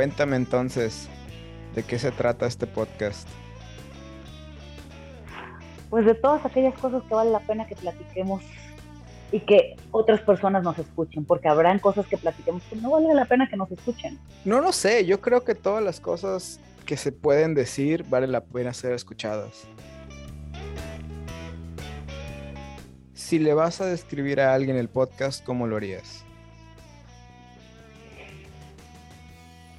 Cuéntame entonces, ¿de qué se trata este podcast? Pues de todas aquellas cosas que vale la pena que platiquemos y que otras personas nos escuchen, porque habrán cosas que platiquemos que no vale la pena que nos escuchen. No lo sé, yo creo que todas las cosas que se pueden decir vale la pena ser escuchadas. Si le vas a describir a alguien el podcast, ¿cómo lo harías?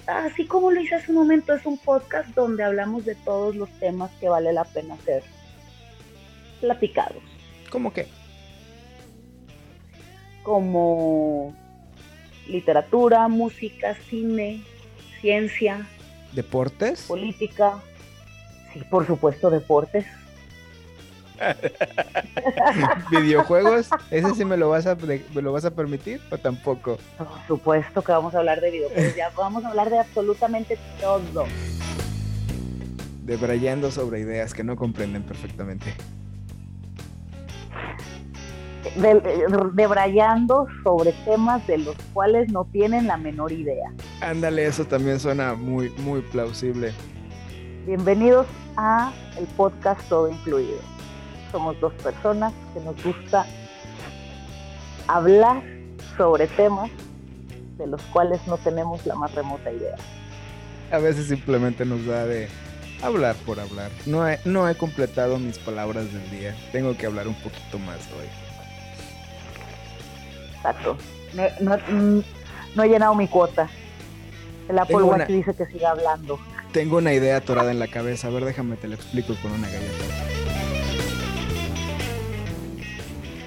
Así como lo hice hace un momento, es un podcast donde hablamos de todos los temas que vale la pena ser platicados. ¿Cómo qué? Como literatura, música, cine, ciencia, ¿Deportes? política. Sí, por supuesto, deportes. ¿Videojuegos? ¿Ese sí me lo, vas a, me lo vas a permitir o tampoco? Por supuesto que vamos a hablar de videojuegos. Ya vamos a hablar de absolutamente todo. Debrayando sobre ideas que no comprenden perfectamente. De- debrayando sobre temas de los cuales no tienen la menor idea. Ándale, eso también suena muy, muy plausible. Bienvenidos a el podcast Todo Incluido. Somos dos personas que nos gusta hablar sobre temas de los cuales no tenemos la más remota idea. A veces simplemente nos da de hablar por hablar. No he, no he completado mis palabras del día. Tengo que hablar un poquito más hoy. Exacto. No, no- mm, no he llenado mi cuota. El Apple Watch una- dice que siga hablando. Tengo una idea atorada en la cabeza. A ver, déjame te lo explico con una galleta.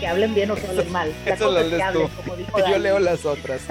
Que hablen bien o que hablen mal. La Eso cosa lo es que lees hablen, tú. como dijo Yo leo las otras.